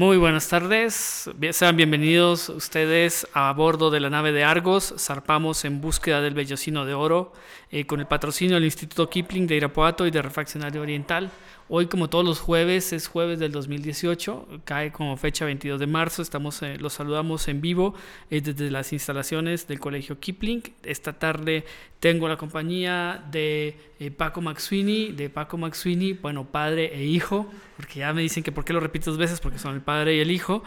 Muy buenas tardes, sean bienvenidos ustedes a bordo de la nave de Argos. Zarpamos en búsqueda del vellocino de oro eh, con el patrocinio del Instituto Kipling de Irapuato y de Refaccionario Oriental. Hoy, como todos los jueves, es jueves del 2018, cae como fecha 22 de marzo. Estamos, eh, los saludamos en vivo eh, desde las instalaciones del Colegio Kipling. Esta tarde tengo la compañía de eh, Paco McSweeney, de Paco McSweeney, bueno, padre e hijo, porque ya me dicen que por qué lo repito dos veces, porque son el padre y el hijo.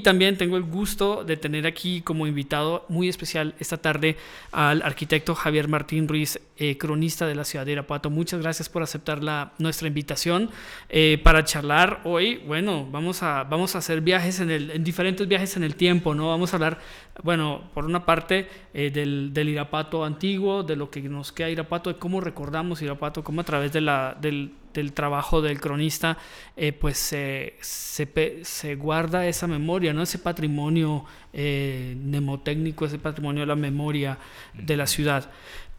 También tengo el gusto de tener aquí como invitado muy especial esta tarde al arquitecto Javier Martín Ruiz, eh, cronista de la ciudad de Irapuato. Muchas gracias por aceptar la, nuestra invitación eh, para charlar hoy. Bueno, vamos a, vamos a hacer viajes en, el, en diferentes viajes en el tiempo, ¿no? Vamos a hablar, bueno, por una parte del, del Irapato antiguo, de lo que nos queda Irapato, de cómo recordamos Irapato, cómo a través de la, del, del trabajo del cronista, eh, pues se, se, guarda esa memoria, ¿no? ese patrimonio eh, mnemotécnico, ese patrimonio de la memoria de la ciudad.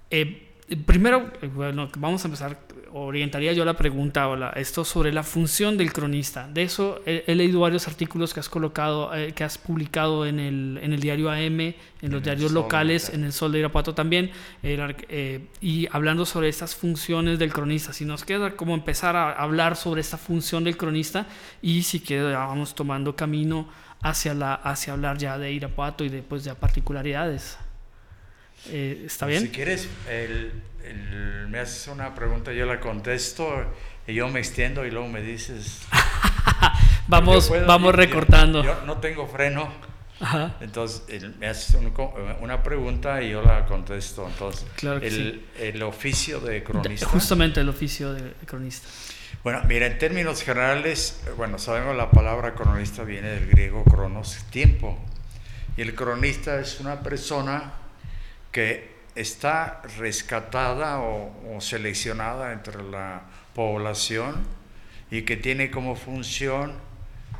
Eh, primero, bueno, vamos a empezar orientaría yo la pregunta, o esto sobre la función del cronista. De eso he, leído varios artículos que has colocado, eh, que has publicado en el, en el diario AM, en, los diarios locales, en el Sol de Irapuato también, eh, y hablando sobre estas funciones del cronista. Si nos queda como empezar a hablar sobre esta función del cronista y si queda, vamos tomando camino hacia, la, hacia hablar ya de Irapuato y de, pues, de particularidades. Eh, ¿Está bien? Si quieres, el me haces una pregunta, yo la contesto y yo me extiendo y luego me dices... vamos vamos recortando. Yo, no tengo freno. Entonces, me haces una pregunta y yo la contesto. Entonces, el, el, oficio de cronista. Justamente el oficio de cronista. Bueno, mira, en términos generales, bueno, sabemos la palabra cronista viene del griego cronos, tiempo. Y el cronista es una persona que está rescatada o, seleccionada entre la población y que tiene como función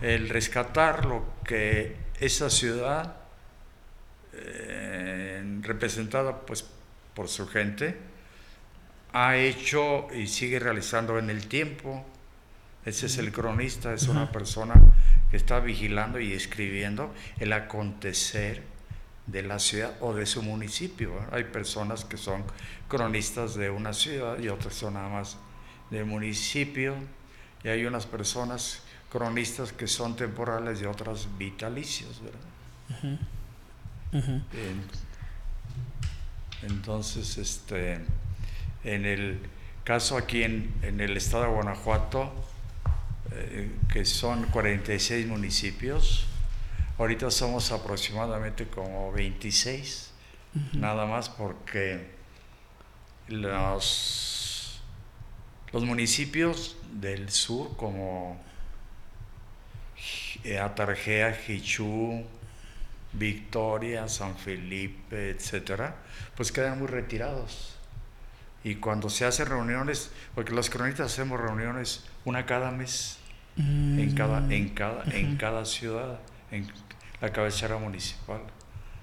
el rescatar lo que esa ciudad, eh, representada pues por su gente, ha hecho y sigue realizando en el tiempo. Ese es el cronista, es una persona que está vigilando y escribiendo el acontecer de la ciudad o de su municipio. Hay personas que son cronistas de una ciudad y otras son nada más del municipio. Y hay unas personas cronistas que son temporales y otras vitalicios, ¿verdad? Entonces, este, en el caso aquí en, en el estado de Guanajuato, eh, que son 46 municipios, Ahorita somos aproximadamente como 26, nada más porque los, los municipios del sur como eh, Atarjea, Jichú, Victoria, San Felipe, etcétera, pues quedan muy retirados. Y cuando se hacen reuniones, porque los cronistas hacemos reuniones una cada mes en cada, en cada, en cada ciudad, en la cabecera municipal.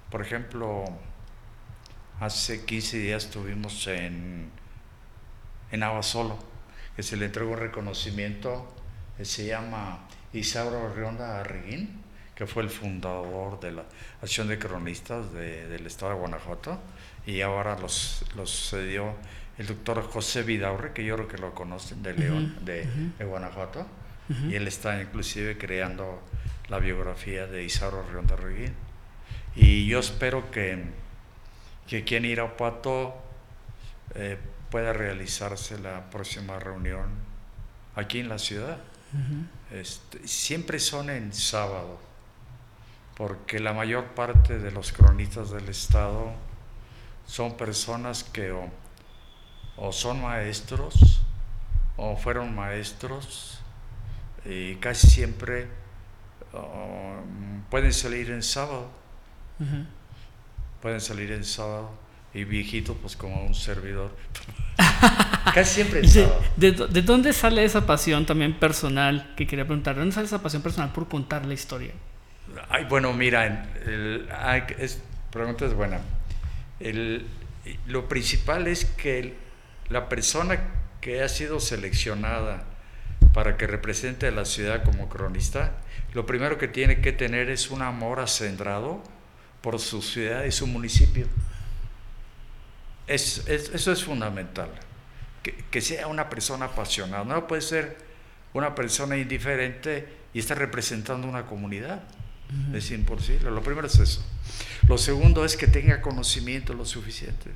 Por ejemplo, hace 15 días estuvimos en, en Abasolo, que se le entregó un reconocimiento que se llama Isauro Rionda Arriguín, que fue el fundador de la Acción de Cronistas del Estado de Guanajuato, y ahora los, los sucedió el doctor José Vidaurre, que yo creo que lo conocen, de León, de, Guanajuato, y él está inclusive creando la biografía de Isauro Rionda Ruiguín. Y yo espero que, que aquí en Irapuato eh, pueda realizarse la próxima reunión aquí en la ciudad. este, siempre son en sábado, porque la mayor parte de los cronistas del Estado son personas que o, o son maestros o fueron maestros y casi siempre pueden salir en sábado. Pueden salir en sábado. Y viejito, pues como un servidor. Casi siempre en sábado. De, dónde sale esa pasión también personal? Que quería preguntar. ¿De dónde sale esa pasión personal por contar la historia? Ay, bueno, mira, el, es, pregunta es buena. El, lo principal es que la persona que ha sido seleccionada para que represente a la ciudad como cronista, lo primero que tiene que tener es un amor acendrado por su ciudad y su municipio. Es, eso es fundamental, que, sea una persona apasionada, no puede ser una persona indiferente y estar representando una comunidad. Es imposible. Lo primero es eso. Lo segundo es que tenga conocimientos lo suficientes,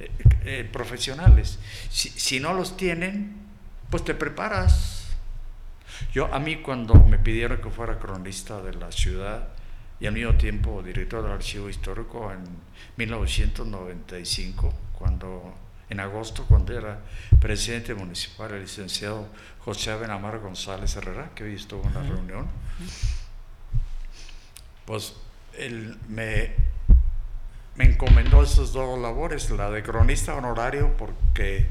eh, eh, profesionales. Si, si, no los tienen, pues te preparas. Yo, a mí cuando me pidieron que fuera cronista de la ciudad y al mismo tiempo director del archivo histórico en 1995, cuando en agosto, cuando era presidente municipal, el licenciado José Benamar González Herrera, que hoy estuvo en la reunión, pues él me, me encomendó esas dos labores, la de cronista honorario, porque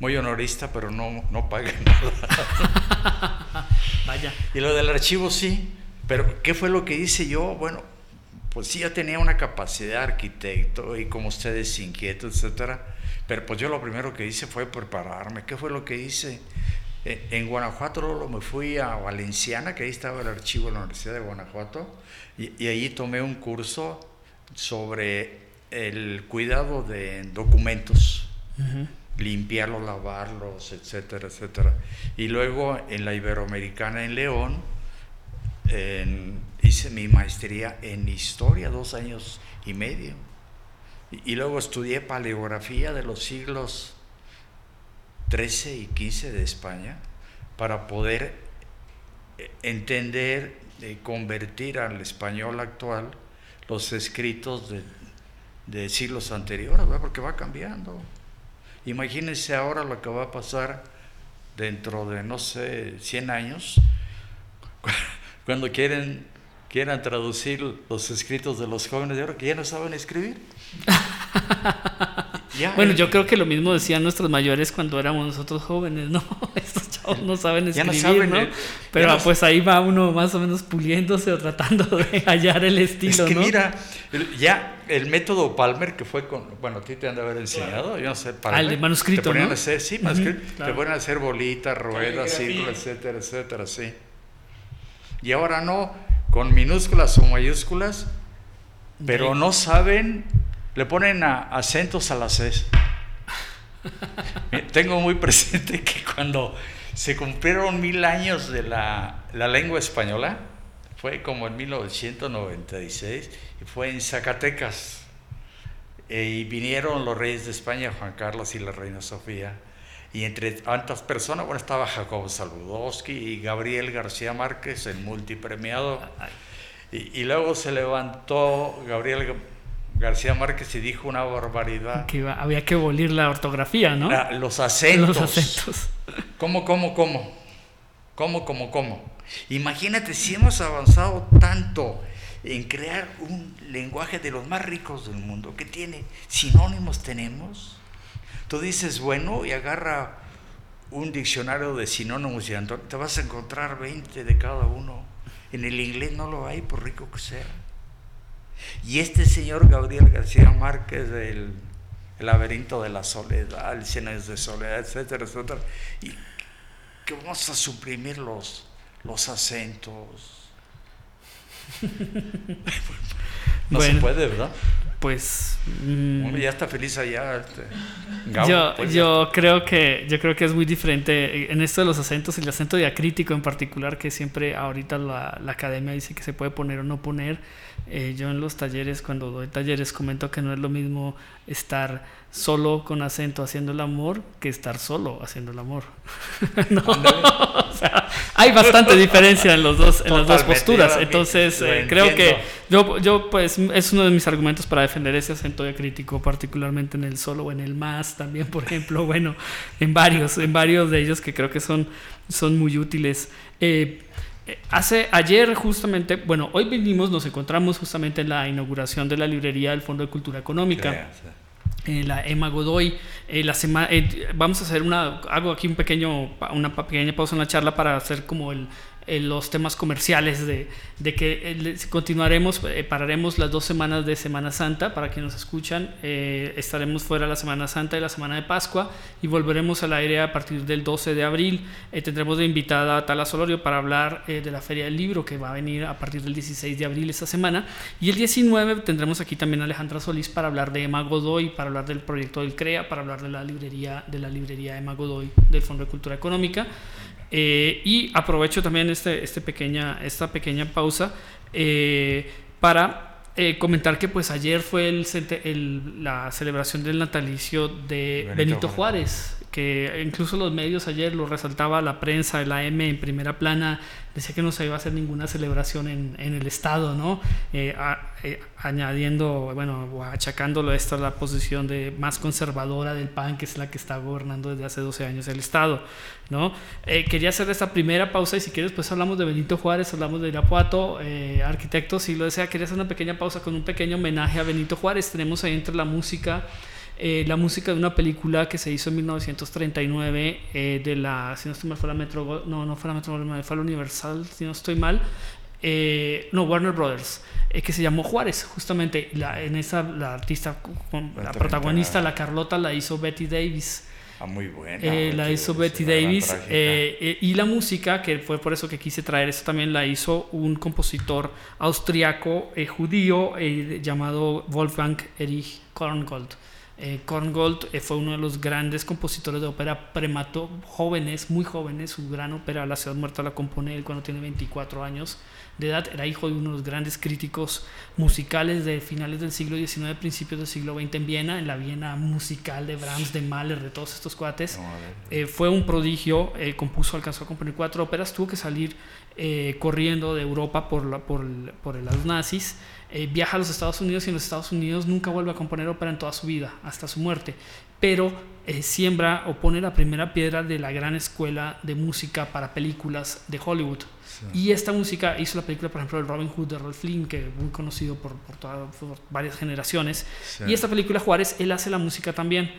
muy honorista, pero no, no paga nada. Vaya. Y lo del archivo sí, pero ¿qué fue lo que hice yo? Bueno, pues sí, yo tenía una capacidad de arquitecto y como ustedes inquietos, etcétera, pero pues yo lo primero que hice fue prepararme. ¿Qué fue lo que hice? Eh, en Guanajuato luego me fui a Valenciana, que ahí estaba el archivo de la Universidad de Guanajuato, y, y ahí tomé un curso sobre el cuidado de documentos, limpiarlos, lavarlos, etcétera, etcétera. Y luego en la Iberoamericana en León hice mi maestría en historia, dos años y medio. Y, luego estudié paleografía de los siglos 13 y 15 de España para poder eh, entender y convertir al español actual los escritos de, siglos anteriores, porque va cambiando. Imagínense ahora lo que va a pasar dentro de, no sé, 100 años, cuando quieren, quieran traducir los escritos de los jóvenes de ahora que ya no saben escribir. bueno, yo creo que lo mismo decían nuestros mayores cuando éramos nosotros jóvenes, ¿no? Estos chavos no saben escribir, no, Pero pues ahí va uno más o menos puliéndose o tratando de hallar el estilo, es que mira, ya el método Palmer que fue con, bueno, a ti te han de haber enseñado, yo no sé, Palmer. Al de manuscrito, te ponían hacer, sí, manuscrito, te ponen a hacer bolitas, ruedas, círculos, etcétera, etcétera, sí. Y ahora no, con minúsculas o mayúsculas, pero no saben le ponen acentos a las S. Tengo muy presente que cuando se cumplieron mil años de la, lengua española, fue como en 1996, y fue en Zacatecas. Eh, y vinieron los reyes de España, Juan Carlos y la reina Sofía. Y entre tantas personas, bueno, estaba Jacobo Saludowski y Gabriel García Márquez, el multipremiado. Y, y luego se levantó Gabriel García Márquez y dijo una barbaridad. Que había que abolir la ortografía, ¿no? los acentos. Los acentos. ¿Cómo, cómo, cómo? ¿Cómo, cómo, cómo? Imagínate si hemos avanzado tanto en crear un lenguaje de los más ricos del mundo, que tiene sinónimos tenemos. Tú dices, bueno, y agarra un diccionario de sinónimos y te vas a encontrar 20 de cada uno. En el inglés no lo hay, por rico que sea. Y este señor Gabriel García Márquez, el, laberinto de la soledad, el cine de soledad, etcétera, etcétera, y que vamos a suprimir los, los acentos. no se puede, ¿verdad? pues mm, ya está feliz allá este, yo, pues, yo creo que yo creo que es muy diferente en esto de los acentos el acento diacrítico en particular que siempre ahorita la, la academia dice que se puede poner o no poner eh, yo en los talleres cuando doy talleres comento que no es lo mismo estar solo con acento haciendo el amor que estar solo haciendo el amor. O sea, hay bastante diferencia en los dos en las dos posturas. entonces eh, creo que yo yo pues es uno de mis argumentos para defender ese acento crítico, particularmente en el solo o en el más también, por ejemplo, bueno, en varios, en varios de ellos que creo que son, son muy útiles. Eh, hace ayer justamente, bueno, hoy vinimos, nos encontramos justamente en la inauguración de la librería del Fondo de Cultura Económica. Eh, la Emma Godoy. Eh, la semana, vamos a hacer una, hago aquí un pequeño, una pequeña pausa en la charla para hacer como el, eh, los temas comerciales de, de que eh, continuaremos, eh, pararemos las dos semanas de Semana Santa, para quienes nos escuchan, estaremos fuera la Semana Santa y la Semana de Pascua y volveremos al aire a partir del 12 de abril. tendremos de invitada a Tala Solorio para hablar de la Feria del Libro que va a venir a partir del 16 de abril esta semana y el 19 tendremos aquí también a Alejandra Solís para hablar de Emma Godoy, para hablar del proyecto del CREA, para hablar de la librería, de la librería Emma Godoy del Fondo de Cultura Económica. Eh, y aprovecho también este, este pequeña, esta pequeña pausa eh, para eh, comentar que pues ayer fue el, la celebración del natalicio de Benito, Juárez que incluso los medios ayer lo resaltaba la prensa, el AM en primera plana, decía que no se iba a hacer ninguna celebración en, en el Estado, ¿no? Eh, eh, añadiendo, bueno, achacándolo esto a la posición de más conservadora del PAN, que es la que está gobernando desde hace 12 años el Estado, ¿no? Quería hacer esta primera pausa y si quieres, pues hablamos de Benito Juárez, hablamos de Irapuato, arquitecto, si lo desea, quería hacer una pequeña pausa con un pequeño homenaje a Benito Juárez. Tenemos ahí entre la música eh, la música de una película que se hizo en 1939 eh, de la, si no estoy mal, fue la Metro, no, no fue la Metro, fue la Universal, si no estoy mal, eh, no, Warner Brothers, que se llamó Juárez, justamente, la, en esa, la artista, la protagonista, la Carlota, la hizo Betty Davis. Ah, muy buena. la hizo Betty Davis. y la música, que fue por eso que quise traer eso también, la hizo un compositor austriaco judío llamado Wolfgang Erich Korngold. Eh, Korngold eh, fue uno de los grandes compositores de ópera premato, jóvenes, muy jóvenes. Su gran ópera La ciudad muerta la compone él cuando tiene 24 años de edad. Era hijo de uno de los grandes críticos musicales de finales del siglo XIX, principios del siglo XX en Viena, en la Viena musical de Brahms, de Mahler, de todos estos cuates. Eh, fue un prodigio, compuso, alcanzó a componer cuatro óperas, tuvo que salir corriendo de Europa por, la, por, por los nazis. Eh, viaja a los Estados Unidos y en los Estados Unidos nunca vuelve a componer ópera en toda su vida, hasta su muerte. Pero eh, siembra o pone la primera piedra de la gran escuela de música para películas de Hollywood. Y esta música hizo la película, por ejemplo, de Robin Hood de Ralph Flynn, que es muy conocido por, por, varias generaciones. Y esta película, Juárez, él hace la música también.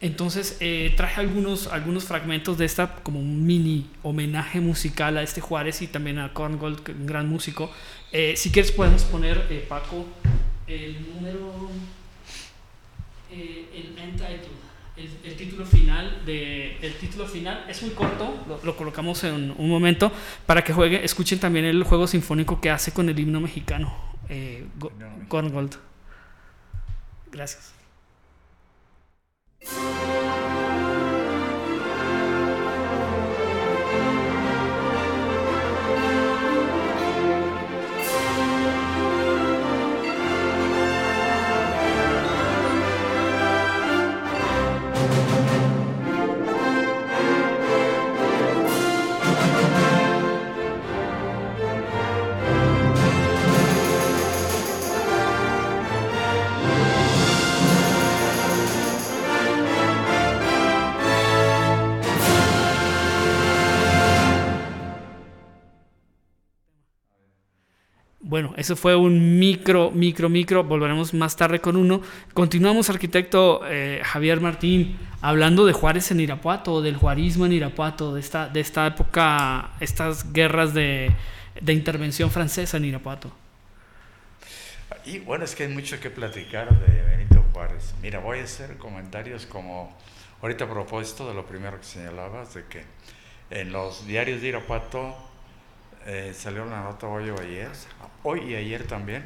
Entonces eh, traje algunos, algunos fragmentos de esta como un mini homenaje musical a este Juárez y también a Korngold, un gran músico. Eh, si quieres podemos poner, eh, Paco, el número, el el, título final de el título final es muy corto, lo, lo, colocamos en un momento para que jueguen, escuchen también el juego sinfónico que hace con el himno mexicano, Korngold. Gracias. Bueno, eso fue un micro, micro, micro. Volveremos más tarde con uno. Continuamos, arquitecto eh, Javier Martín, hablando de Juárez en Irapuato, del juarismo en Irapuato, de esta, de esta época, estas guerras de, de intervención francesa en Irapuato. Y bueno, es que hay mucho que platicar de Benito Juárez. Mira, voy a hacer comentarios como ahorita a propósito de lo primero que señalabas, de que en los diarios de Irapuato eh, salió una nota hoy o ayer, hoy y ayer también,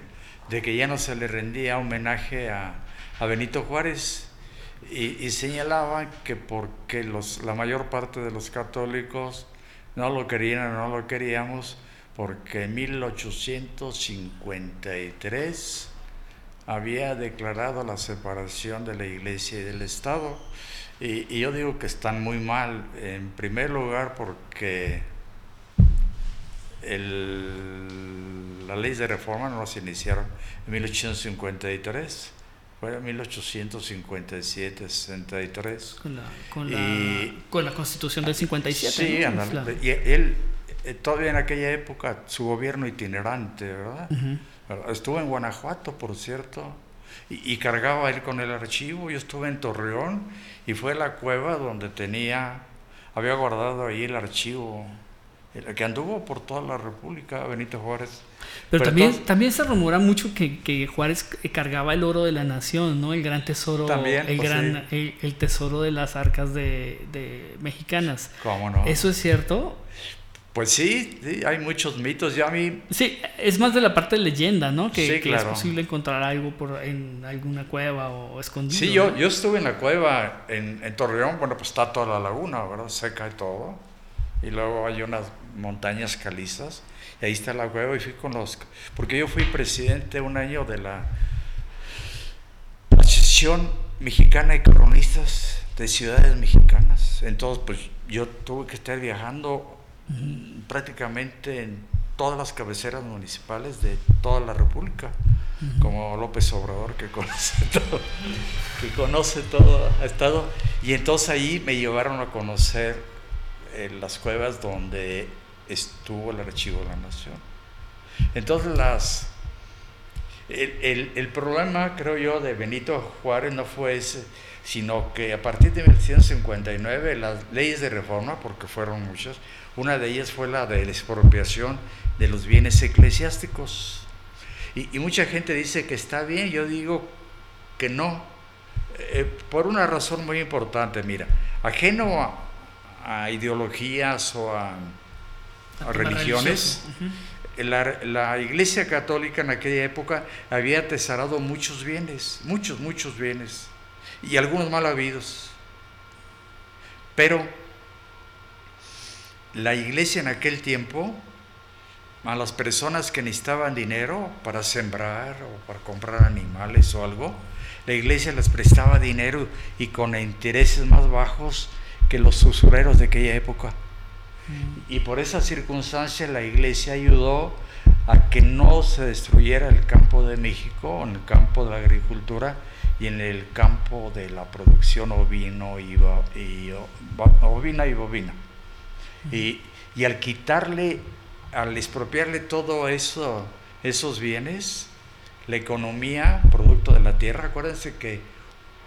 de que ya no se le rendía homenaje a, a Benito Juárez y, y, señalaban que porque los, la mayor parte de los católicos no lo querían o no lo queríamos, porque en 1853 había declarado la separación de la iglesia y del Estado. Y, y yo digo que están muy mal, en primer lugar porque el, la ley de reforma no se iniciaron en 1853, fue en 1857, 63. Con la, con, la, con la constitución del 57. Sí, y él, eh, todavía en aquella época, su gobierno itinerante, ¿verdad? Estuvo en Guanajuato, por cierto, y, y, cargaba él con el archivo. Yo estuve en Torreón y fue la cueva donde tenía, había guardado ahí el archivo el que anduvo por toda la República, Benito Juárez. Pero, también, también se rumora mucho que, que, Juárez cargaba el oro de la nación, ¿no? El gran tesoro, también, el, pues gran, el, tesoro de las arcas de, de, mexicanas. ¿Cómo no? ¿Eso es cierto? Pues sí, sí, hay muchos mitos. Ya a mí... Sí, es más de la parte de leyenda, ¿no? Que, sí, que es posible encontrar algo por, en alguna cueva o escondido. Sí, yo, yo estuve en la cueva en, en Torreón, bueno, pues está toda la laguna, ¿verdad? Seca y todo. Y luego hay unas montañas calizas. Y ahí está la cueva y fui con los... Porque yo fui presidente un año de la Asociación Mexicana de Cronistas de Ciudades Mexicanas. Entonces, pues yo tuve que estar viajando prácticamente en todas las cabeceras municipales de toda la República, como López Obrador, que conoce todo, que conoce todo, ha estado. Y entonces ahí me llevaron a conocer las cuevas donde estuvo el archivo de la nación. Entonces las... El, el, problema, creo yo, de Benito Juárez no fue ese, sino que a partir de 1959 las leyes de reforma, porque fueron muchas, una de ellas fue la de la expropiación de los bienes eclesiásticos. Y, mucha gente dice que está bien, yo digo que no, eh, por una razón muy importante, mira, ajeno a, ideologías o a, religiones, la, la, Iglesia Católica en aquella época había atesorado muchos bienes, muchos, muchos bienes, y algunos mal habidos. Pero la iglesia en aquel tiempo, a las personas que necesitaban dinero para sembrar o para comprar animales o algo, la iglesia les prestaba dinero y con intereses más bajos que los usureros de aquella época. Mm. Y por esa circunstancia la iglesia ayudó a que no se destruyera el campo de México, en el campo de la agricultura y en el campo de la producción ovino y, y ovina y bovina. Y, al quitarle, al expropiarle todo eso, esos bienes, la economía, producto de la tierra, acuérdense que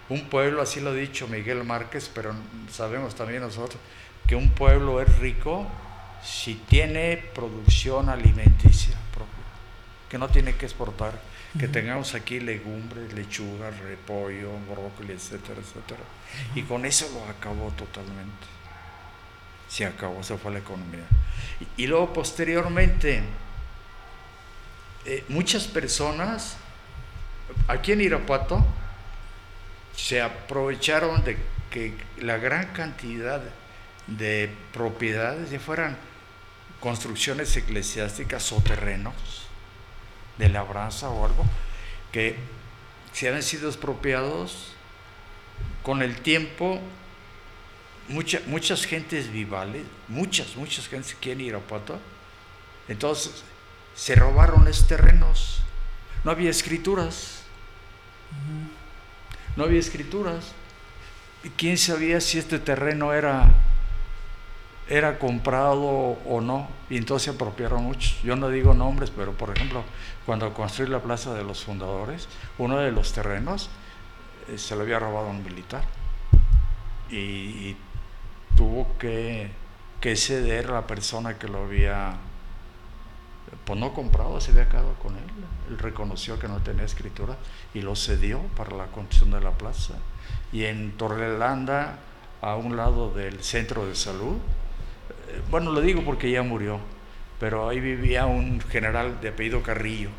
un pueblo, así lo ha dicho Miguel Márquez, pero sabemos también nosotros, que un pueblo es rico si tiene producción alimenticia propia, que no tiene que exportar, que tengamos aquí legumbres, lechuga, repollo, brócoli, etcétera, etcétera. Y con eso lo acabó totalmente se acabó, se fue la economía. Y, luego posteriormente, eh, muchas personas aquí en Irapuato se aprovecharon de que la gran cantidad de propiedades ya fueran construcciones eclesiásticas o terrenos de labranza o algo que se habían sido expropiados con el tiempo muchas gentes vivales, muchas, muchas gentes quieren ir a Irapuato, entonces se robaron estos terrenos. No había escrituras. No había escrituras. ¿Y quién sabía si este terreno era, era comprado o no? Y entonces se apropiaron muchos. Yo no digo nombres, pero por ejemplo, cuando construí la Plaza de los Fundadores, uno de los terrenos eh, se lo había robado a un militar. y tuvo que, ceder a la persona que lo había, pues no comprado, se había quedado con él. Él reconoció que no tenía escritura y lo cedió para la construcción de la plaza. Y en Torrelanda, a un lado del centro de salud, eh, bueno, lo digo porque ya murió, pero ahí vivía un general de apellido Carrillo.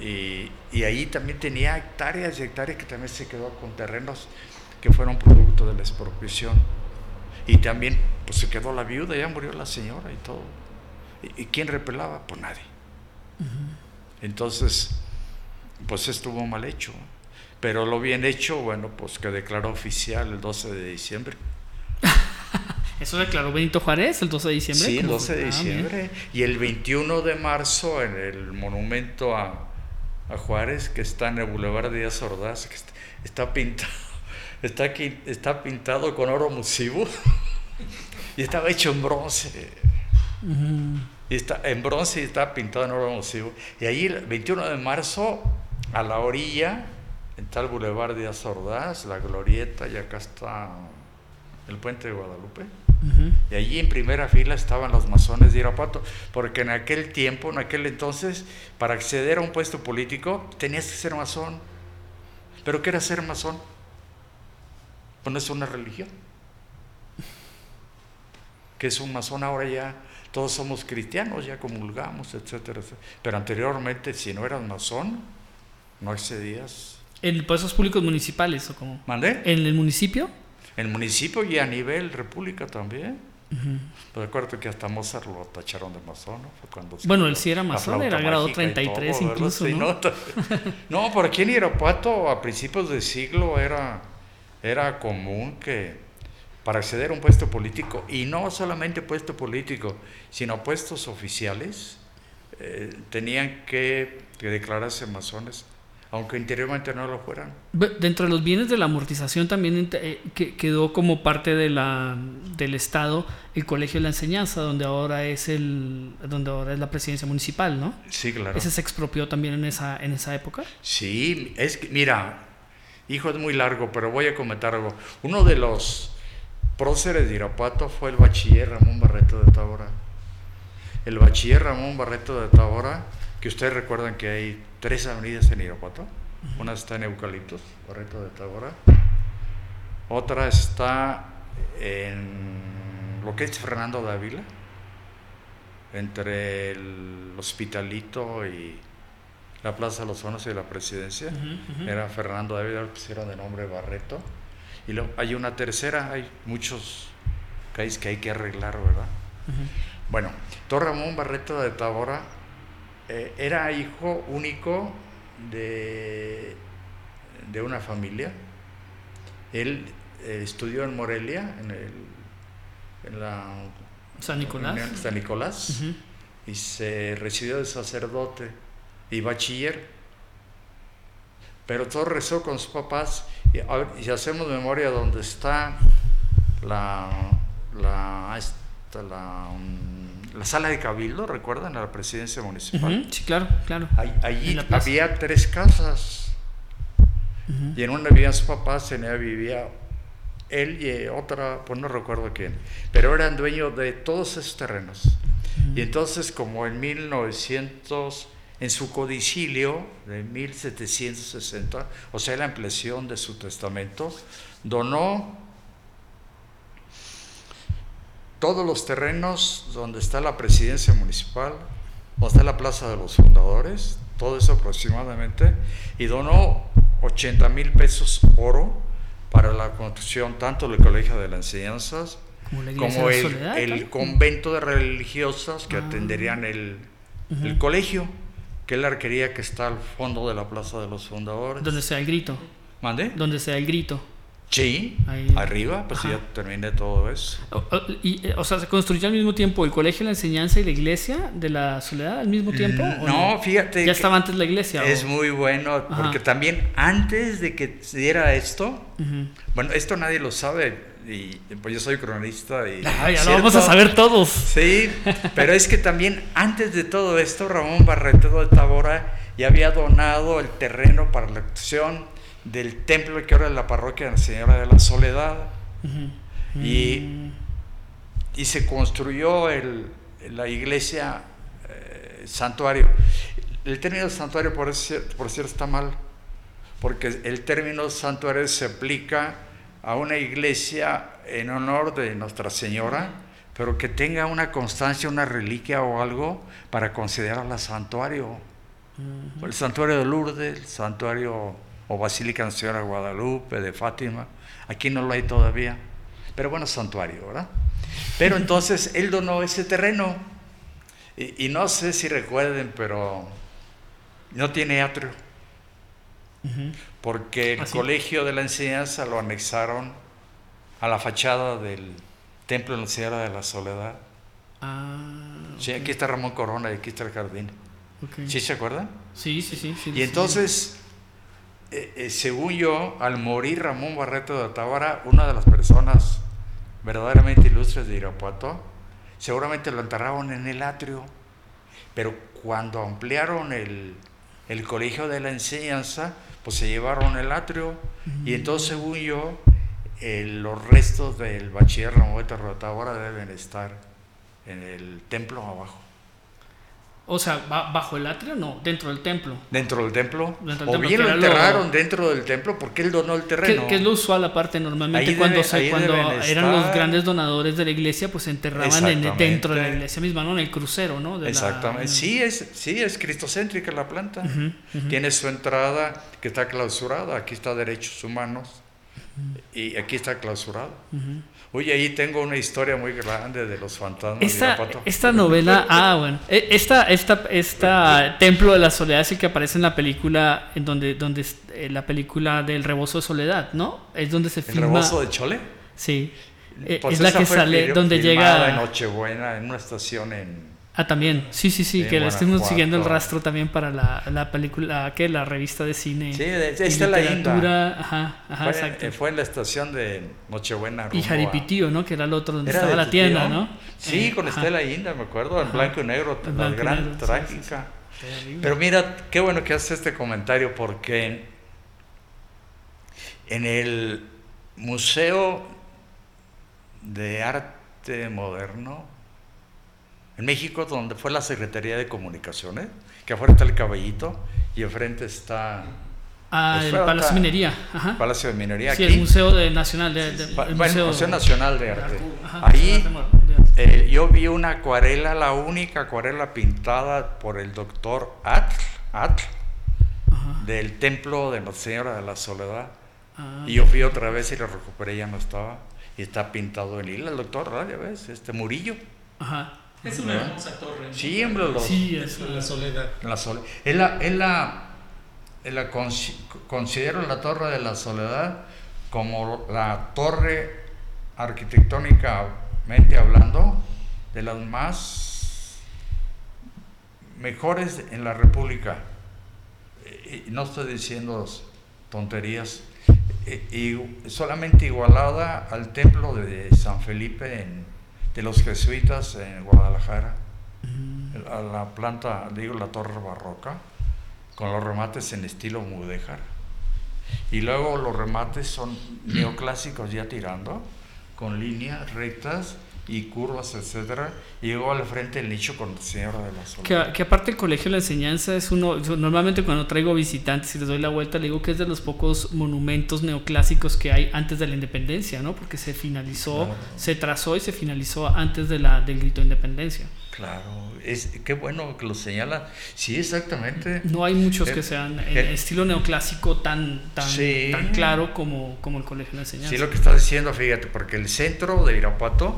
Y, y, ahí también tenía hectáreas y hectáreas que también se quedó con terrenos que fueron producto de la expropiación. Y también pues se quedó la viuda, ya murió la señora y todo. ¿Y, quién repelaba? Pues nadie. Entonces, pues estuvo mal hecho. Pero lo bien hecho, bueno, pues que declaró oficial el 12 de diciembre. ¿Eso declaró Benito Juárez el 12 de diciembre? Sí, el 12 de ah, diciembre. y el 21 de marzo en el monumento a, a, Juárez, que está en el Boulevard Díaz Ordaz, que está pintado está, aquí, está pintado con oro musivo y estaba hecho en bronce. Y está en bronce y está pintado en oro musivo. Y ahí el 21 de marzo, a la orilla, en tal Boulevard de Azordaz, la Glorieta, y acá está el puente de Guadalupe. Y allí en primera fila estaban los masones de Irapuato, porque en aquel tiempo, en aquel entonces, para acceder a un puesto político tenías que ser masón. ¿Pero qué era ser masón? Pues no es una religión. Que es un masón ahora ya? Todos somos cristianos, ya comulgamos, etcétera, etcétera. Pero anteriormente, si no eras masón, no excedías. ¿En puestos públicos municipales o cómo? ¿Mandé? ¿En el municipio? En el municipio y a nivel república también. Pues recuerdo que hasta Mozart lo tacharon de masón, ¿no? cuando bueno, él sí era masón, era grado 33 incluso, ¿no? ¿no? por aquí en Irapuato a principios del siglo era, era común que para acceder a un puesto político, y no solamente puesto político, sino puestos oficiales, eh, tenían que, que declararse masones aunque interiormente no lo fueran. Dentro de los bienes de la amortización también eh, quedó como parte de la, del Estado el Colegio de la Enseñanza, donde ahora es el donde ahora es la presidencia municipal, ¿no? Sí, claro. ¿Ese se expropió también en esa, en esa época? Sí, es que, mira, hijo, es muy largo, pero voy a comentar algo. Uno de los próceres de Irapuato fue el bachiller Ramón Barreto de Tabora. El bachiller Ramón Barreto de Tabora que ustedes recuerdan que hay tres avenidas en Irapuato. Una está en Eucaliptos, Barreto de Tabora. Otra está en lo que es Fernando Dávila, entre el Hospitalito y la Plaza de los Hornos y la Presidencia. Era Fernando Dávila, pusieron de nombre Barreto. Y luego hay una tercera, hay muchos calles que hay que arreglar, ¿verdad? Bueno, Torre Ramón Barreto de Tabora eh, era hijo único de, de una familia. Él eh, estudió en Morelia, en, el, en la San Nicolás, San Nicolás y se recibió de sacerdote y bachiller. Pero todo rezó con sus papás y, hacemos memoria donde está la, la, la la sala de cabildo, ¿recuerdan? A la presidencia municipal. sí, claro, claro. allí había tres casas. Y en una vivían sus papás, en ella vivía él y otra, pues no recuerdo quién, pero eran dueños de todos esos terrenos. Y entonces, como en 1900, en su codicilio de 1760, o sea, la ampliación de su testamento, donó todos los terrenos donde está la presidencia municipal, donde está la plaza de los fundadores, todo eso aproximadamente, y donó 80 mil pesos oro para la construcción tanto del Colegio de las Enseñanzas como, el, convento de religiosas que atenderían el, el, colegio, que él quería que está al fondo de la plaza de los fundadores. Donde sea el grito. ¿Mande? Donde sea el grito. Sí, arriba, pues ya terminé todo eso. O, y, eh, o sea, ¿se construyó al mismo tiempo el colegio, la enseñanza y la iglesia de la soledad al mismo tiempo? No, fíjate. Ya estaba antes la iglesia. Es muy bueno, porque también antes de que se diera esto, bueno, esto nadie lo sabe, y pues yo soy cronista y... Ah, ya lo vamos a saber todos. Sí, pero es que también antes de todo esto, Ramón Barreto de Tabora ya había donado el terreno para la acción del templo que ahora es la parroquia de la Señora de la Soledad. y, y, se construyó el, la iglesia eh, santuario. El término santuario, por, por cierto, está mal, porque el término santuario se aplica a una iglesia en honor de Nuestra Señora, pero que tenga una constancia, una reliquia o algo para considerarla santuario. El santuario de Lourdes, el santuario o Basílica Nacional de Guadalupe, de Fátima. Aquí no lo hay todavía, pero bueno, santuario, ¿verdad? Pero entonces él donó ese terreno y, no sé si recuerden, pero no tiene atrio, porque el ¿Ah, colegio de la enseñanza lo anexaron a la fachada del templo de la Señora de la Soledad. Ah, Sí, aquí está Ramón Corona y aquí está el jardín. ¿Sí se acuerdan? Sí, sí, sí. sí y entonces eh, eh, según yo, al morir Ramón Barreto de Tabara, una de las personas verdaderamente ilustres de Irapuato, seguramente lo enterraron en el atrio, pero cuando ampliaron el, colegio de la enseñanza, pues se llevaron el atrio, y entonces, según yo, eh, los restos del bachiller Ramón de ahora deben estar en el templo abajo. O sea, bajo el atrio, no, dentro del templo. Dentro del templo. o bien lo enterraron dentro del templo porque él donó el terreno. Que, es lo usual aparte normalmente cuando, cuando eran los grandes donadores de la iglesia, pues se enterraban dentro de la iglesia misma, ¿no? En el crucero, ¿no? Exactamente. Sí, es, sí, es cristocéntrica la planta. Tiene su entrada que está clausurada. Aquí está Derechos Humanos y aquí está clausurado. Oye, ahí tengo una historia muy grande de los fantasmas. Esta, esta novela, ah, bueno, e, esta, esta, esta Templo de la Soledad es el que aparece en la película, en donde, donde eh, la película del Rebozo de Soledad, ¿no? Es donde se filma. ¿El Rebozo de Chole? Sí. Pues es la que sale, donde llega. en Nochebuena, en una estación en Ah, también. Sí, sí, sí, que le estemos siguiendo el rastro también para la, la película, que la revista de cine. Sí, esta la Inda. Ajá, ajá, fue, exacto. Fue en la estación de Nochebuena. Y Jaripitío, ¿no? Que era el otro donde estaba la tienda, ¿no? Sí, eh, con Estela Inda, me acuerdo, en blanco y negro, la gran trágica. Pero mira, qué bueno que haces este comentario porque en el Museo de Arte Moderno en México, donde fue la Secretaría de Comunicaciones, que afuera está el caballito y enfrente está... Ah, el Palacio de Minería. Palacio de Minería. Sí, el Museo de Nacional de, el Museo, Nacional de Arte. Ahí eh, yo vi una acuarela, la única acuarela pintada por el doctor Atl, Atl del templo de Nuestra Señora de la Soledad. Ah. y yo fui otra vez y lo recuperé, ya no estaba. Y está pintado en hila el doctor, ya ves, este Murillo. Ajá. Es una hermosa torre. Sí, hombre, sí, es la soledad. La soledad. Es la, es la, es la considero la torre de la soledad como la torre arquitectónicamente hablando de las más mejores en la República. Y no estoy diciendo tonterías. Y solamente igualada al templo de San Felipe en de los jesuitas en Guadalajara, a la planta, digo, la torre barroca, con los remates en estilo mudéjar. Y luego los remates son neoclásicos ya tirando, con líneas rectas y curvas, etcétera, y luego al frente el nicho con Señora de la. Que, que, aparte el colegio de la enseñanza es uno, normalmente cuando traigo visitantes y les doy la vuelta, le digo que es de los pocos monumentos neoclásicos que hay antes de la independencia, ¿no? Porque se finalizó, se trazó y se finalizó antes de la, del grito de independencia. Claro, es, qué bueno que lo señala. Sí, exactamente. No hay muchos que sean en estilo neoclásico tan, tan, tan claro como, como el Colegio de la Enseñanza. Sí, lo que estás diciendo, fíjate, porque el centro de Irapuato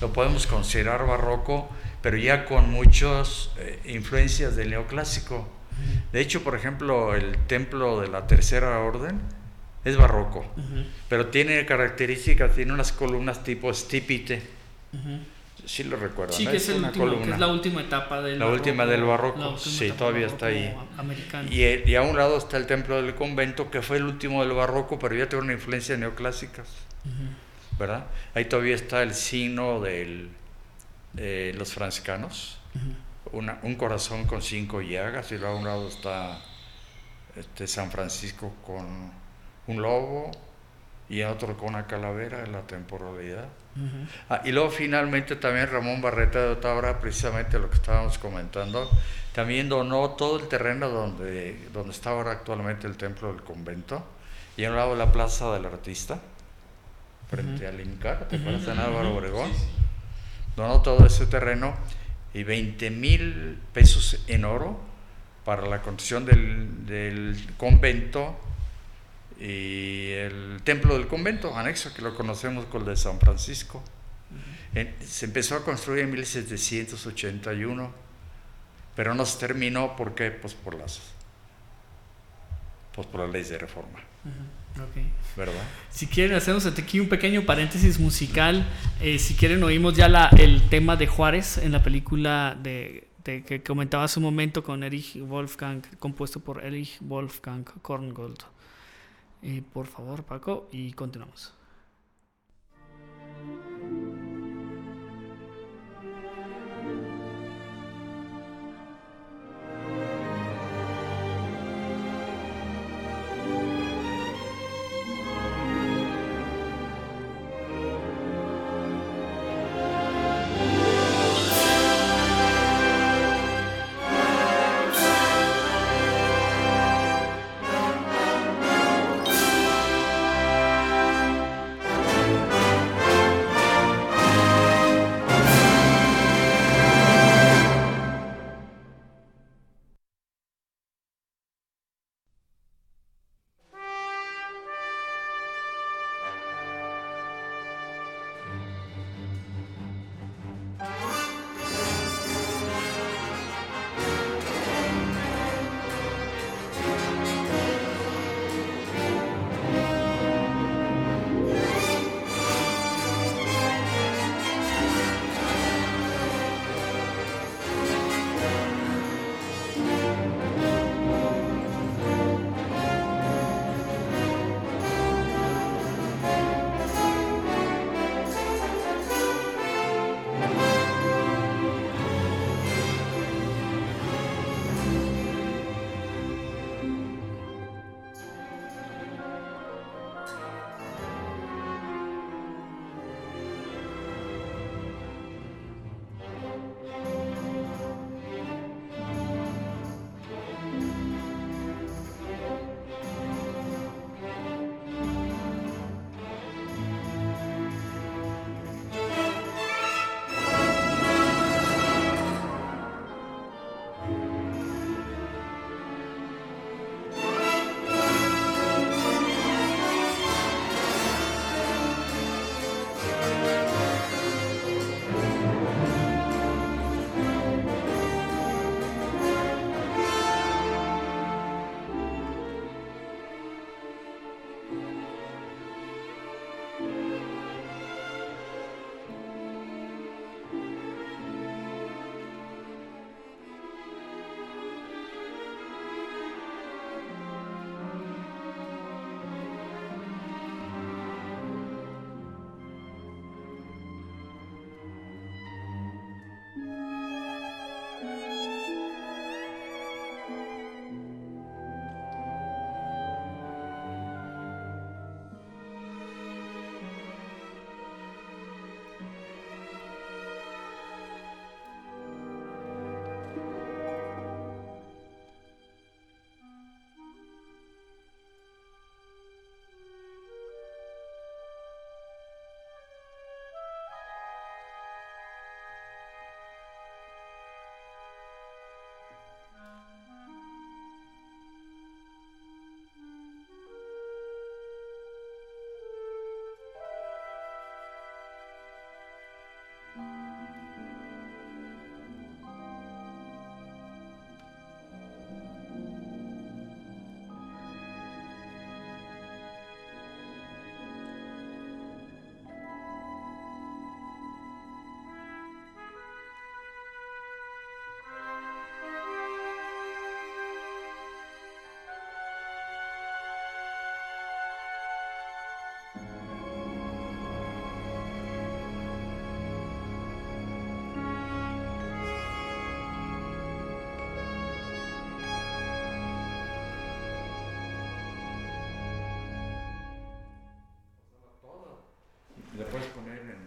lo podemos considerar barroco, pero ya con muchas eh, influencias del neoclásico. De hecho, por ejemplo, el templo de la Tercera Orden es barroco, pero tiene características, tiene unas columnas tipo estípite sí lo recuerdo. Sí, que, es, el último, que es la última etapa del La última del barroco, sí, todavía está ahí. Y, eh, y, a un lado está el templo del convento, que fue el último del barroco, pero ya tiene una influencia neoclásica. ¿Verdad? Ahí todavía está el signo de los franciscanos, un corazón con cinco llagas, y luego a un lado está este, San Francisco con un lobo y otro con una calavera en la temporalidad. Ah, y luego finalmente también Ramón Barreta de Otabra, precisamente lo que estábamos comentando, también donó todo el terreno donde, donde está ahora actualmente el templo del convento, y a un lado la plaza del artista, frente al INCAR, ¿te acuerdas de Álvaro Obregón? Donó todo ese terreno y 20 mil pesos en oro para la construcción del, del convento y el templo del convento, anexo, que lo conocemos con el de San Francisco. se empezó a construir en 1781, pero no se terminó, ¿por qué? Pues por las, pues por las leyes de reforma. ¿Verdad? Si quieren, hacemos aquí un pequeño paréntesis musical. Eh, si quieren, oímos ya la, el tema de Juárez en la película de, de, que comentaba hace un momento con Erich Wolfgang, compuesto por Erich Wolfgang Korngold. Eh, por favor, Paco, y continuamos.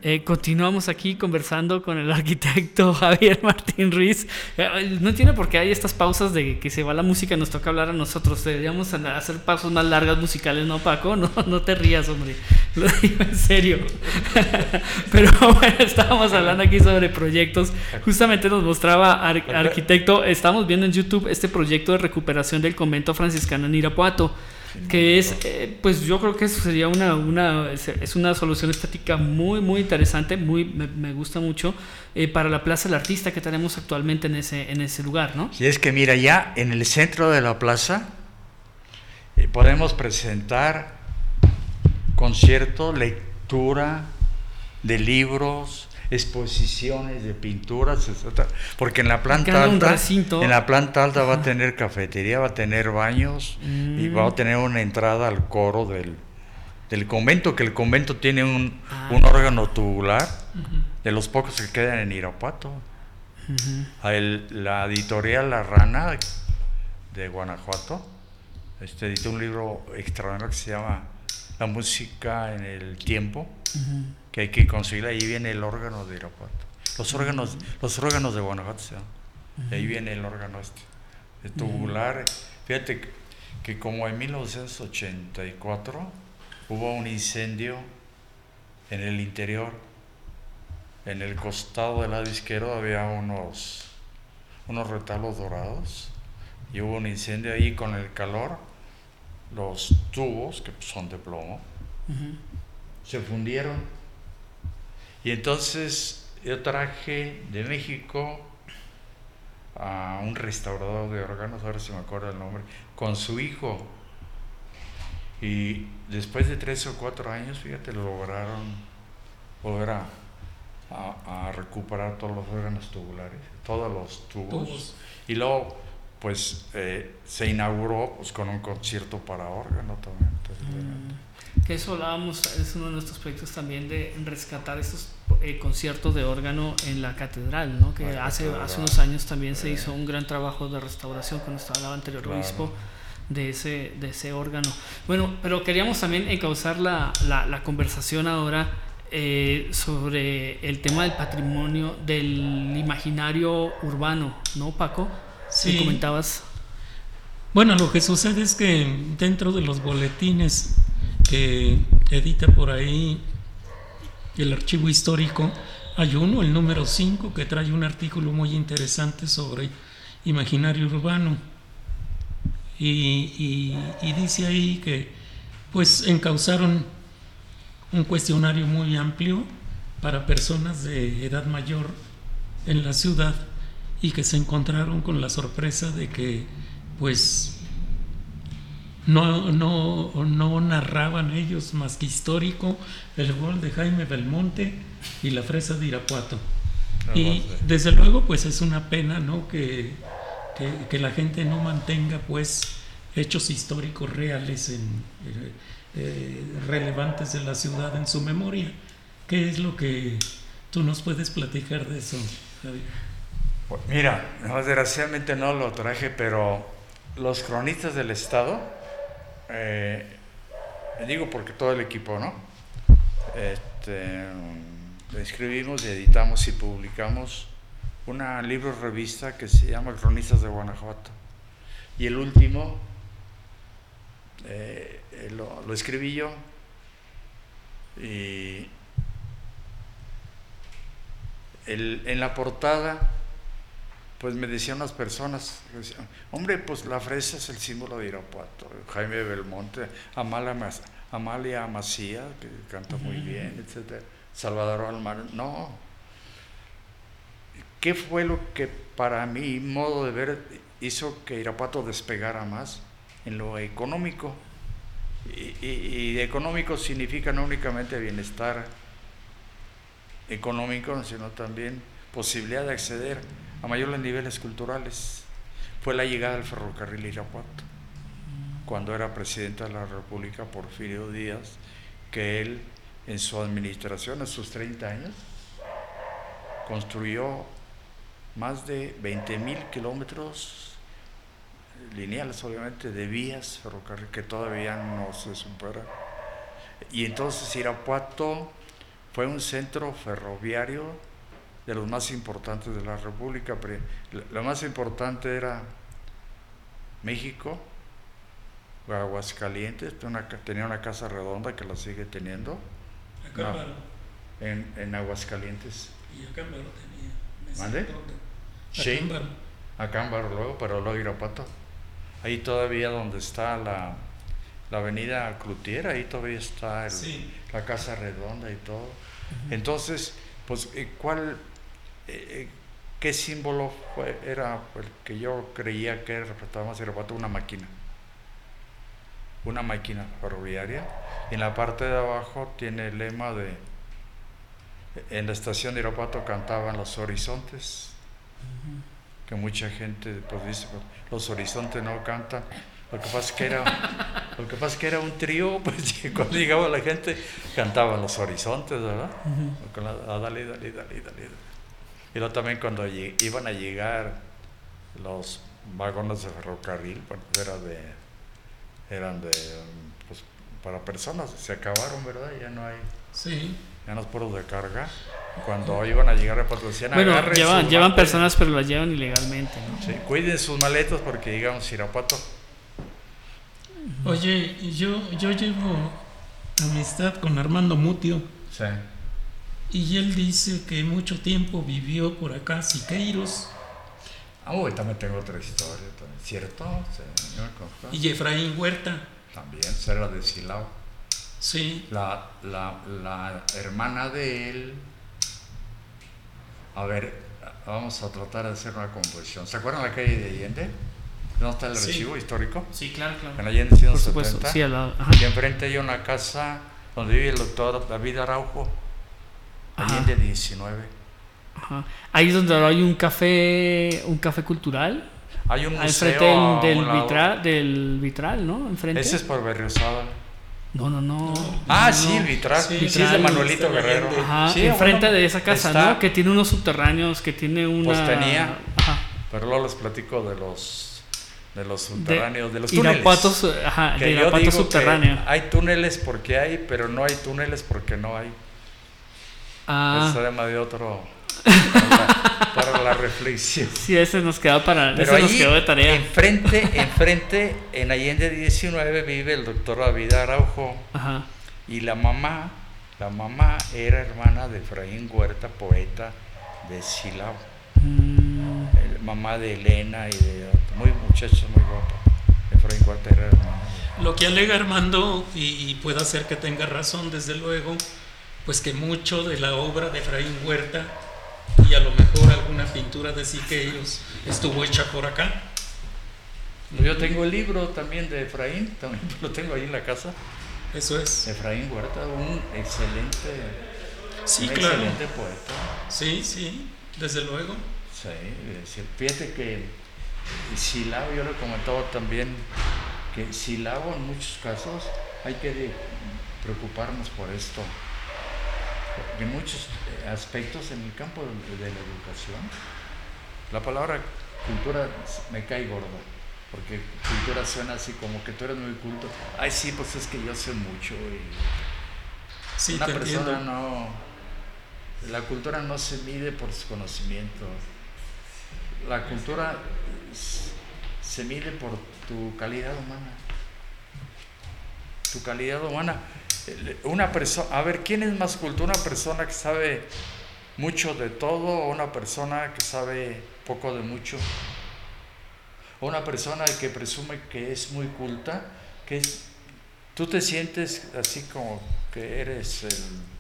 Eh, continuamos aquí conversando con el arquitecto Javier Martín Ruiz. Eh, no tiene por qué hay estas pausas de que se va la música nos toca hablar a nosotros. Deberíamos hacer pausas más largas musicales, ¿no, Paco? No, no te rías, hombre. Lo digo en serio. Pero bueno, estábamos hablando aquí sobre proyectos. Justamente nos mostraba arquitecto, estamos viendo en YouTube este proyecto de recuperación del convento franciscano en Irapuato que es, eh, pues yo creo que eso sería una, una, es una solución estética muy, muy interesante, muy, me, gusta mucho, eh, para la Plaza del Artista que tenemos actualmente en ese, en ese lugar, ¿no? Y es que mira, ya en el centro de la plaza eh, podemos presentar concierto, lectura de libros, exposiciones de pinturas, etc. Porque en la planta alta, en la planta alta va a tener cafetería, va a tener baños y va a mm. tener una entrada al coro del, del convento, que el convento tiene un, ah. un órgano tubular de los pocos que quedan en Irapuato. la editorial La Rana de Guanajuato este, editó un libro extraordinario que se llama La música en el tiempo que hay que conseguir, ahí viene el órgano de Irapuato. Los órganos, los órganos de Guanajuato, ahí viene el órgano este, de tubular. Fíjate que, como en 1984 hubo un incendio en el interior, en el costado del lado izquierdo había unos, unos retalos dorados y hubo un incendio ahí con el calor, los tubos, que son de plomo, se fundieron y entonces yo traje de México a un restaurador de órganos, ahora se me acuerda el nombre, con su hijo. Y después de tres o cuatro años, fíjate, lograron volver a, recuperar todos los órganos tubulares, todos los tubos. Y luego, pues, eh, se inauguró pues, con un concierto para órgano también. Mm que eso hablábamos, es uno de nuestros proyectos también de rescatar estos eh, conciertos de órgano en la catedral, ¿no? que hace, hace unos años también se hizo un gran trabajo de restauración cuando estaba el anterior obispo de ese, de ese órgano. Bueno, pero queríamos también encauzar la, la, la conversación ahora eh, sobre el tema del patrimonio, del imaginario urbano, ¿no, Paco? Sí. comentabas? Bueno, lo que sucede es que dentro de los boletines que edita por ahí el archivo histórico, hay uno, el número 5, que trae un artículo muy interesante sobre imaginario urbano. Y, dice ahí que pues encauzaron un cuestionario muy amplio para personas de edad mayor en la ciudad y que se encontraron con la sorpresa de que pues no, no, no narraban ellos más que histórico el gol de Jaime Belmonte y la fresa de Irapuato. Ah, y desde luego pues es una pena ¿no? que, que, la gente no mantenga pues hechos históricos reales en, eh, eh, relevantes de la ciudad en su memoria. ¿Qué es lo que tú nos puedes platicar de eso, Javier? Pues mira, desgraciadamente no lo traje, pero los cronistas del Estado eh, digo porque todo el equipo, ¿no? Este, escribimos editamos y publicamos una libro revista que se llama Cronistas de Guanajuato. Y el último eh, lo, lo, escribí yo y el, en la portada pues me decían las personas, hombre, pues la fresa es el símbolo de Irapuato, Jaime Belmonte, Amalia, Amalia Macía, que canta muy bien, etc. Salvador Almar, no. ¿Qué fue lo que para mi modo de ver hizo que Irapuato despegara más en lo económico? Y, y económico significa no únicamente bienestar económico, sino también posibilidad de acceder a mayores niveles culturales fue la llegada del ferrocarril Irapuato, cuando era presidente de la República Porfirio Díaz, que él en su administración, a sus 30 años, construyó más de 20 mil kilómetros lineales, obviamente, de vías ferrocarril que todavía no se supera. Y entonces Irapuato fue un centro ferroviario de los más importantes de la República. Lo más importante era México, Aguascalientes, tenía una casa redonda que la sigue teniendo. Acámbaro. en, en Aguascalientes. Y Acámbaro tenía. ¿Mande? Sí. Acámbaro. Acámbaro luego, pero luego Irapato. Ahí todavía donde está la, la avenida Clutier, ahí todavía está la casa redonda y todo. Entonces, pues, eh, ¿cuál, eh, eh, qué símbolo fue, era el que yo creía que representaba más Irapuato? Una máquina. Una máquina ferroviaria. Y en la parte de abajo tiene el lema de, en la estación de Irapuato cantaban los horizontes, que mucha gente pues dice, pues, los horizontes no cantan, lo que pasa es que era, lo que pasa que era un trío, pues cuando llegaba la gente cantaban los horizontes, ¿verdad? Ah, dale, dale, dale, dale. Y luego también cuando iban a llegar los vagones de ferrocarril, era de, eran de, pues, para personas, se acabaron, ¿verdad? Ya no hay, sí. ya no es puros de carga. Cuando iban a llegar a decían, bueno, llevan, llevan personas, pero las llevan ilegalmente, ¿no? Sí, cuiden sus maletas porque llegamos a Irapuato Oye, yo, yo llevo amistad con Armando Mutio. Sí. Y él dice que mucho tiempo vivió por acá, Siqueiros. Ah, uy, también tengo otra historia, ¿cierto? Sí, y Efraín Huerta. También, será de Silao. Sí. La, la, la hermana de él. A ver, vamos a tratar de hacer una composición. ¿Se acuerdan la calle de Allende? ¿Dónde está el archivo histórico? Sí, claro, claro. En Allende 170. Por supuesto, sí, al lado. Y enfrente hay una casa donde vive el doctor David Araujo. Allende 19. Ajá. Ahí es donde hay un café, un café cultural. Hay un museo. Enfrente del, vitral, del vitral, ¿no? Enfrente. Ese es por Berriozábal. No, no, no. Ah, sí, el vitral. Sí, sí, es de Manuelito Guerrero. Ajá, sí, enfrente de esa casa, ¿no? Que tiene unos subterráneos, que tiene una... Pues tenía. Ajá. Pero luego les platico de los de los subterráneos, de, los túneles. Irapuato, ajá, de Irapuato subterráneo. Hay túneles porque hay, pero no hay túneles porque no hay. Ah. Es tema de otro. Para la, reflexión. Sí, ese nos quedó para pero nos quedó de tarea. Enfrente, enfrente, en Allende 19 vive el doctor David Araujo. Ajá. Y la mamá, la mamá era hermana de Efraín Huerta, poeta de Silao. Mm mamá de Elena y de muy muchacha, muy guapa. Efraín Cuartera, Lo que alega Armando, y, puede hacer que tenga razón, desde luego, pues que mucho de la obra de Efraín Huerta y a lo mejor alguna pintura de Siqueiros estuvo hecha por acá. Yo tengo el libro también de Efraín, también lo tengo ahí en la casa. Eso es. Efraín Huerta, un excelente, sí, excelente poeta. Sí, sí, desde luego. Sí, fíjate que Silao, yo le he comentado también que Silao en muchos casos hay que preocuparnos por esto. En muchos aspectos en el campo de, la educación, la palabra cultura me cae gorda, porque cultura suena así como que tú eres muy culto. Ay, sí, pues es que yo sé mucho. Y una persona no. La cultura no se mide por su conocimiento la cultura se mide por tu calidad humana. Tu calidad humana. Una persona, a ver, ¿quién es más culto? ¿Una persona que sabe mucho de todo o una persona que sabe poco de mucho? O una persona que presume que es muy culta, que es, tú te sientes así como que eres el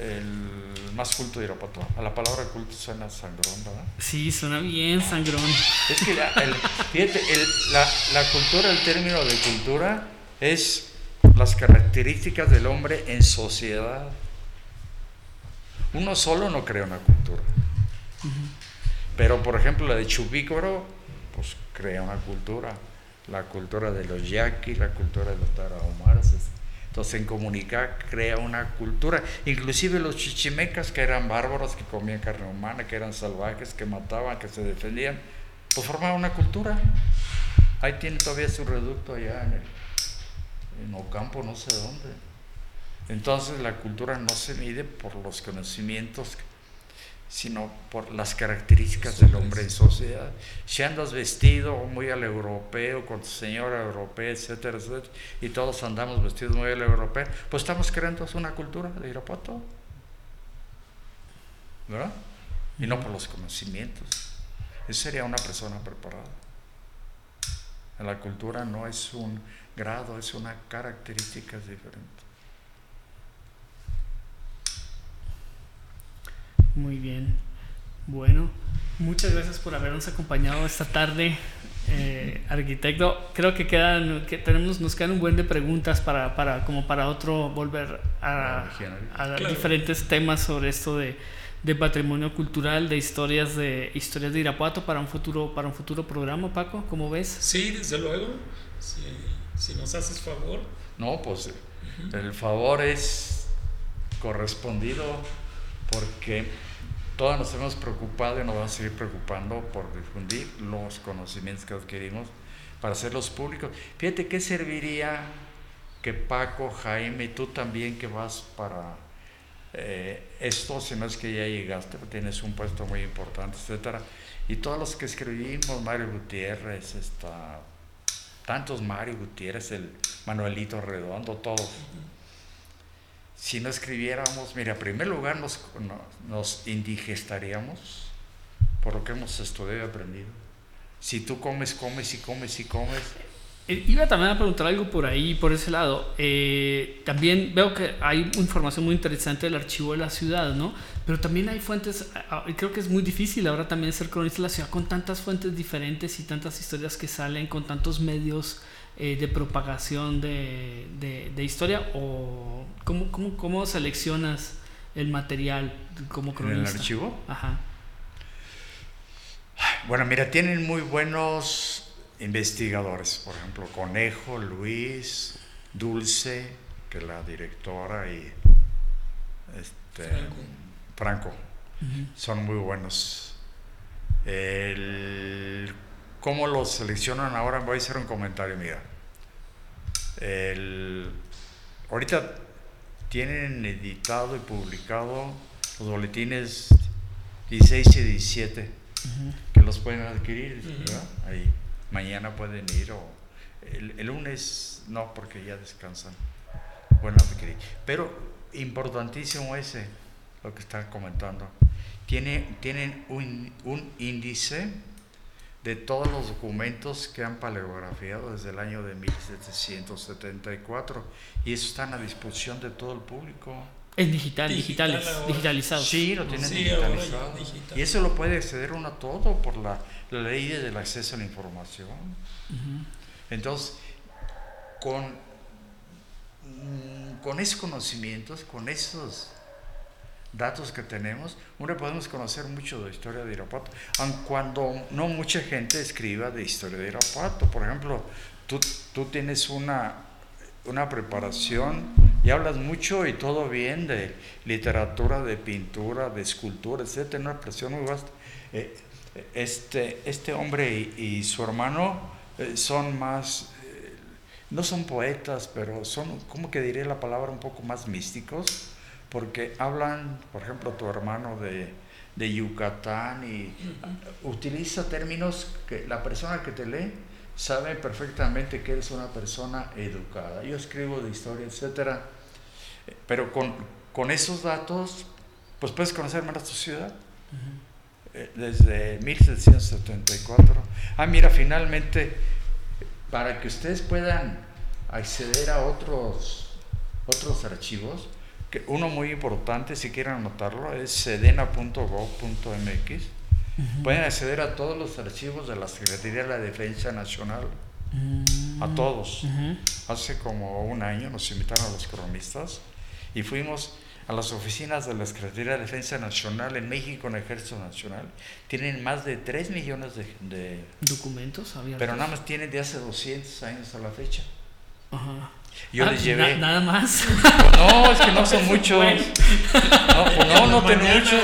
el más culto de Irapuato. A la palabra culto suena sangrón, ¿verdad? Sí, suena bien sangrón. Es que la, fíjate, la, la cultura, el término de cultura es las características del hombre en sociedad. Uno solo no crea una cultura. Pero, por ejemplo, la de Chubícoro, pues crea una cultura. La cultura de los yaquis, la cultura de los tarahumaras, entonces en comunicar crea una cultura. Inclusive los chichimecas, que eran bárbaros, que comían carne humana, que eran salvajes, que mataban, que se defendían, pues formaban una cultura. Ahí tiene todavía su reducto allá en, el, en Ocampo, no sé dónde. Entonces la cultura no se mide por los conocimientos, sino por las características del hombre en sociedad. Si andas vestido muy al europeo, con tu señora europea, etcétera, etcétera, y todos andamos vestidos muy al europeo, pues estamos creando una cultura de Irapuato. ¿Verdad? Y no por los conocimientos. Eso sería una persona preparada. La cultura no es un grado, es una característica diferente. Muy bien. Bueno, muchas gracias por habernos acompañado esta tarde, eh, arquitecto. Creo que quedan, que tenemos, nos quedan un buen de preguntas para, para como para otro volver a, a diferentes temas sobre esto de, de, patrimonio cultural, de historias de historias de Irapuato para un futuro para un futuro programa, Paco. ¿Cómo ves? Sí, desde luego. Si, si nos haces favor. No, pues el favor es correspondido porque todos nos hemos preocupado y nos vamos a seguir preocupando por difundir los conocimientos que adquirimos para hacerlos públicos. Fíjate qué serviría que Paco, Jaime y tú también que vas para eh, esto, si no es que ya llegaste, tienes un puesto muy importante, etcétera. Y todos los que escribimos, Mario Gutiérrez, está, tantos Mario Gutiérrez, el Manuelito Redondo, todos si no escribiéramos, mira, en primer lugar nos, nos indigestaríamos por lo que hemos estudiado y aprendido. Si tú comes, comes y comes y comes. Eh, iba también a preguntar algo por ahí, por ese lado. Eh, también veo que hay información muy interesante del archivo de la ciudad, ¿no? Pero también hay fuentes, y creo que es muy difícil ahora también ser cronista de la ciudad con tantas fuentes diferentes y tantas historias que salen, con tantos medios eh, de propagación de, de, historia o cómo, cómo, cómo, seleccionas el material como cronista? ¿En el archivo? Ajá. Bueno, mira, tienen muy buenos investigadores, por ejemplo, Conejo, Luis, Dulce, que es la directora, y este, Franco. Son muy buenos. El ¿Cómo los seleccionan ahora? Voy a hacer un comentario, mira. El, ahorita tienen editado y publicado los boletines 16 y 17, que los pueden adquirir, Ahí. Mañana pueden ir o el, lunes no, porque ya descansan. Pueden adquirir. Pero importantísimo ese, lo que están comentando. Tiene, tienen un, un índice de todos los documentos que han paleografiado desde el año de 1774 y eso está a disposición de todo el público. Es digital, digitales, digitalizado. Sí, lo tienen digitalizado. Y eso lo puede acceder uno a todo por la, la ley del acceso a la información. Entonces, con, mm, con esos conocimientos, con esos datos que tenemos, uno podemos conocer mucho de la historia de Irapuato, aun cuando no mucha gente escriba de historia de Irapuato. Por ejemplo, tú, tú tienes una, una preparación y hablas mucho y todo bien de literatura, de pintura, de escultura, etc. Una presión muy vasta. Eh, este, este hombre y, su hermano eh, son más, eh, no son poetas, pero son, ¿cómo que diré la palabra? Un poco más místicos porque hablan, por ejemplo, tu hermano de, de Yucatán y utiliza términos que la persona que te lee sabe perfectamente que eres una persona educada. Yo escribo de historia, etcétera, pero con, con esos datos, pues puedes conocer más tu ciudad. Eh, desde 1774. Ah, mira, finalmente, para que ustedes puedan acceder a otros, otros archivos, uno muy importante, si quieren anotarlo, es sedena.gov.mx. Pueden acceder a todos los archivos de la Secretaría de la Defensa Nacional. A mm. todos. Hace como un año nos invitaron a los cronistas y fuimos a las oficinas de la Secretaría de la Defensa Nacional en México, en el Ejército Nacional. Tienen más de 3 millones de, documentos abiertos. Pero nada más tienen de hace 200 años a la fecha. Ajá. Yo les ah, llevé. nada más. No, es que no son muchos. No, pues no, no tengo mucho.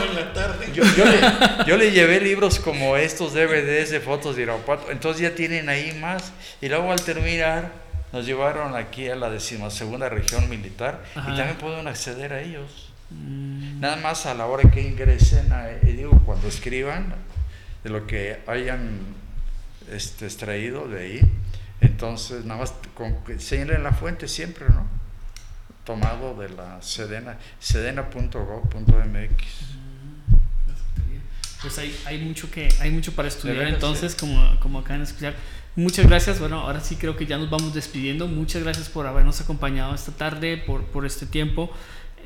Yo, le, yo, le, llevé libros como estos DVDs de fotos de Irapuato. Entonces ya tienen ahí más. Y luego al terminar, nos llevaron aquí a la decimosegunda región militar Ajá. y también pueden acceder a ellos. Mm, Nada más a la hora que ingresen, a- y digo, cuando escriban de lo que hayan este, extraído de ahí, entonces nada más con señalen la fuente siempre, ¿no? Tomado de la Sedena, sedena.gov.mx. Pues hay, hay mucho que hay mucho para estudiar entonces, como, como acaban de escuchar. Muchas gracias. Bueno, ahora sí creo que ya nos vamos despidiendo. Muchas gracias por habernos acompañado esta tarde, por, por este tiempo.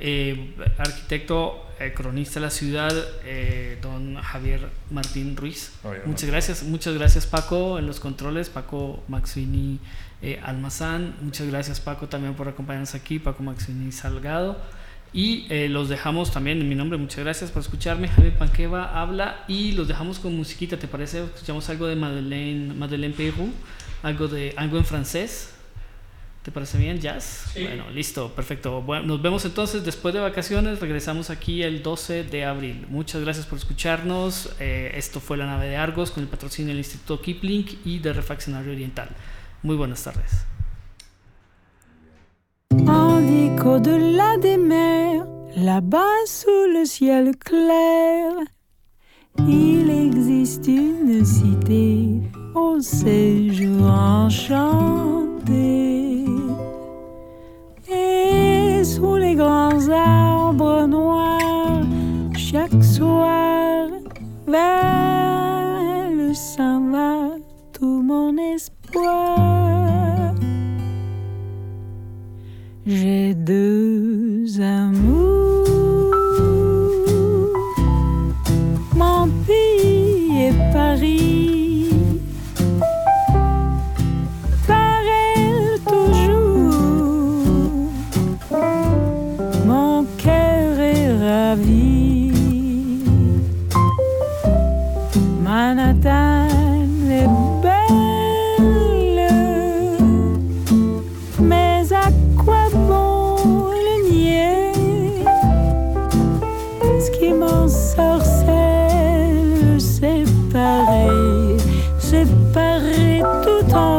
Eh, arquitecto, eh, cronista de la ciudad, eh, don Javier Martín Ruiz. Oye, Muchas no. gracias, muchas gracias Paco en los controles, Paco Maxini eh, Almazán, muchas gracias Paco también por acompañarnos aquí, Paco Maxini Salgado. Y eh, los dejamos también en mi nombre, muchas gracias por escucharme. Javier Panqueva habla y los dejamos con musiquita, ¿te parece? Escuchamos algo de Madeleine, Madeleine Peyrou, algo, de, algo en francés. ¿Te parece bien, Jazz? Sí. Bueno, listo, perfecto. Bueno, nos vemos entonces después de vacaciones. Regresamos aquí el 12 de abril. Muchas gracias por escucharnos. Eh, esto fue La Nave de Argos con el patrocinio del Instituto Kipling y de Refaccionario Oriental. Muy buenas tardes. En des mers, là-bas sous le ciel clair, il existe une cité au séjour enchanté. Sous les grands arbres noirs, chaque soir, vers elle s'en va tout mon espoir. J'ai deux amours,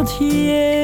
天。